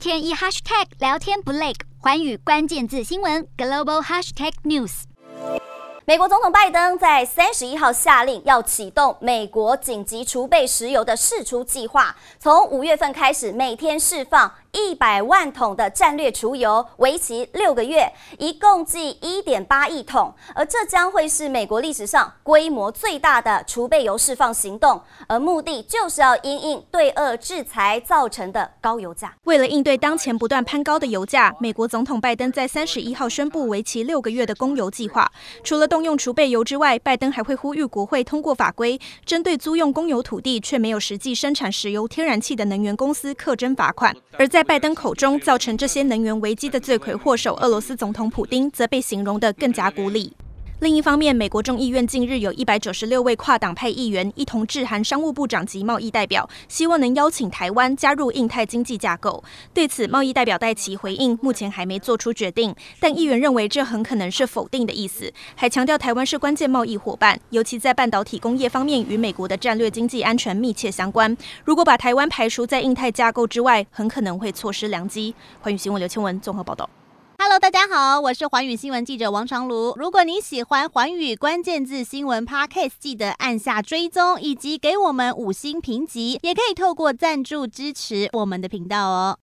天一 hashtag 聊天不累，寰宇关键字新闻 global hashtag news。美国总统拜登在三十一号下令要启动美国紧急储备石油的释出计划，从五月份开始，每天释放。一百万桶的战略储油，为期六个月，一共计一点八亿桶，而这将会是美国历史上规模最大的储备油释放行动，而目的就是要因应对俄制裁造成的高油价。为了应对当前不断攀高的油价，美国总统拜登在三十一号宣布为期六个月的供油计划。除了动用储备油之外，拜登还会呼吁国会通过法规，针对租用公有土地却没有实际生产石油、天然气的能源公司课征罚款，而在在拜登口中，造成这些能源危机的罪魁祸首俄罗斯总统普丁，则被形容得更加孤立。另一方面，美国众议院近日有一百九十六位跨党派议员一同致函商务部长及贸易代表，希望能邀请台湾加入印太经济架构。对此，贸易代表戴琪回应，目前还没做出决定，但议员认为这很可能是否定的意思，还强调台湾是关键贸易伙伴，尤其在半导体工业方面与美国的战略经济安全密切相关。如果把台湾排除在印太架构之外，很可能会错失良机。欢迎新闻刘倩文综合报道。大家好，我是环宇新闻记者王长卢。如果你喜欢环宇关键字新闻 Podcast，记得按下追踪以及给我们五星评级，也可以透过赞助支持我们的频道哦。